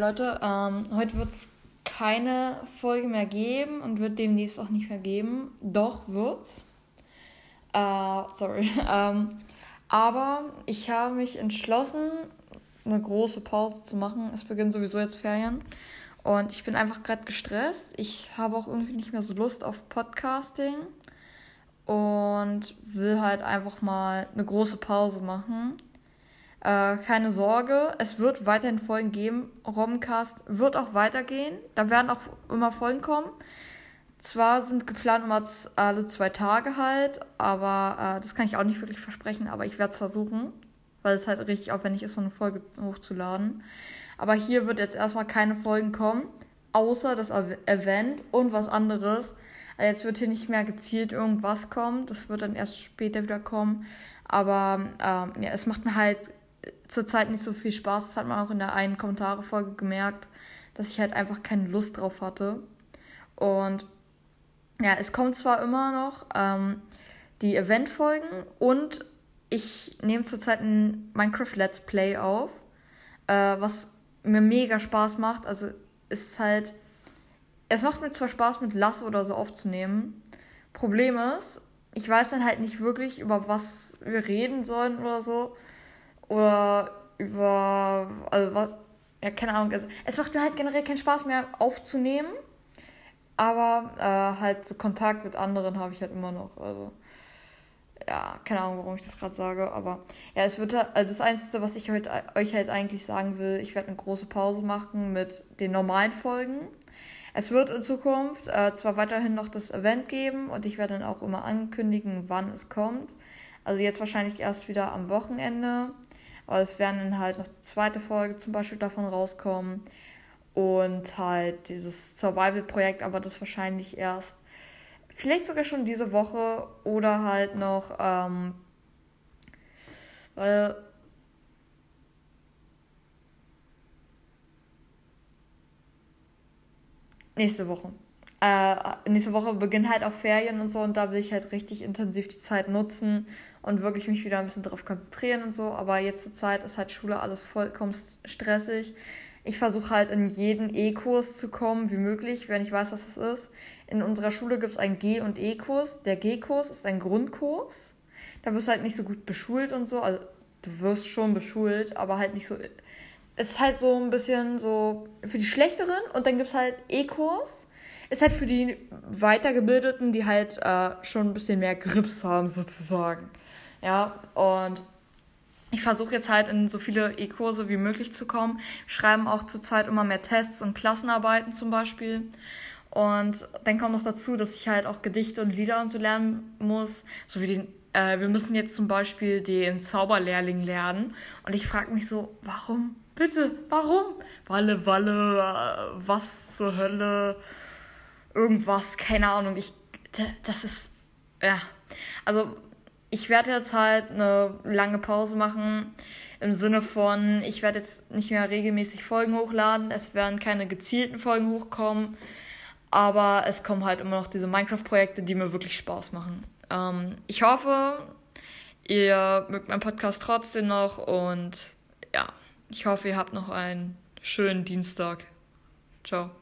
Leute, ähm, heute wird es keine Folge mehr geben und wird demnächst auch nicht mehr geben. Doch wird's. Äh, sorry. ähm, aber ich habe mich entschlossen, eine große Pause zu machen. Es beginnen sowieso jetzt Ferien. Und ich bin einfach gerade gestresst. Ich habe auch irgendwie nicht mehr so Lust auf Podcasting. Und will halt einfach mal eine große Pause machen. Äh, keine Sorge, es wird weiterhin Folgen geben. Romcast wird auch weitergehen. Da werden auch immer Folgen kommen. Zwar sind geplant immer alle zwei Tage halt, aber äh, das kann ich auch nicht wirklich versprechen, aber ich werde es versuchen, weil es halt richtig aufwendig ist, so eine Folge hochzuladen. Aber hier wird jetzt erstmal keine Folgen kommen, außer das Event und was anderes. Also jetzt wird hier nicht mehr gezielt irgendwas kommen, das wird dann erst später wieder kommen. Aber ähm, ja, es macht mir halt zurzeit nicht so viel Spaß. Das hat man auch in der einen Kommentare-Folge gemerkt, dass ich halt einfach keine Lust drauf hatte. Und ja, es kommt zwar immer noch ähm, die Event-Folgen und ich nehme zurzeit ein Minecraft Let's Play auf, äh, was mir mega Spaß macht. Also ist halt, es macht mir zwar Spaß, mit Lasso oder so aufzunehmen. Problem ist, ich weiß dann halt nicht wirklich, über was wir reden sollen oder so oder über, also was, ja, keine Ahnung. Also, es macht mir halt generell keinen Spaß mehr aufzunehmen, aber äh, halt so Kontakt mit anderen habe ich halt immer noch. Also, ja, keine Ahnung, warum ich das gerade sage, aber ja, es wird also das Einzige, was ich heute euch halt eigentlich sagen will, ich werde eine große Pause machen mit den normalen Folgen. Es wird in Zukunft äh, zwar weiterhin noch das Event geben und ich werde dann auch immer ankündigen, wann es kommt. Also jetzt wahrscheinlich erst wieder am Wochenende. Aber es werden dann halt noch die zweite Folge zum Beispiel davon rauskommen. Und halt dieses Survival-Projekt, aber das wahrscheinlich erst, vielleicht sogar schon diese Woche oder halt noch, ähm, weil nächste Woche äh, nächste Woche beginnt halt auch Ferien und so und da will ich halt richtig intensiv die Zeit nutzen und wirklich mich wieder ein bisschen darauf konzentrieren und so. Aber jetzt zur Zeit ist halt Schule alles vollkommen stressig. Ich versuche halt in jeden E-Kurs zu kommen, wie möglich, wenn ich weiß, was es ist. In unserer Schule gibt es einen G- und E-Kurs. Der G-Kurs ist ein Grundkurs. Da wirst du halt nicht so gut beschult und so. Also du wirst schon beschult, aber halt nicht so. Es ist halt so ein bisschen so für die Schlechteren und dann gibt es halt E-Kurs ist halt für die Weitergebildeten, die halt äh, schon ein bisschen mehr Grips haben, sozusagen. Ja, und ich versuche jetzt halt in so viele E-Kurse wie möglich zu kommen. Schreiben auch zurzeit immer mehr Tests und Klassenarbeiten zum Beispiel. Und dann kommt noch dazu, dass ich halt auch Gedichte und Lieder und so lernen muss. So wie den, äh, wir müssen jetzt zum Beispiel den Zauberlehrling lernen. Und ich frage mich so, warum? Bitte, warum? Walle, Walle, äh, was zur Hölle? Irgendwas, keine Ahnung. Ich, das ist, ja. Also, ich werde jetzt halt eine lange Pause machen. Im Sinne von, ich werde jetzt nicht mehr regelmäßig Folgen hochladen. Es werden keine gezielten Folgen hochkommen. Aber es kommen halt immer noch diese Minecraft-Projekte, die mir wirklich Spaß machen. Ähm, ich hoffe, ihr mögt meinen Podcast trotzdem noch und ja, ich hoffe, ihr habt noch einen schönen Dienstag. Ciao.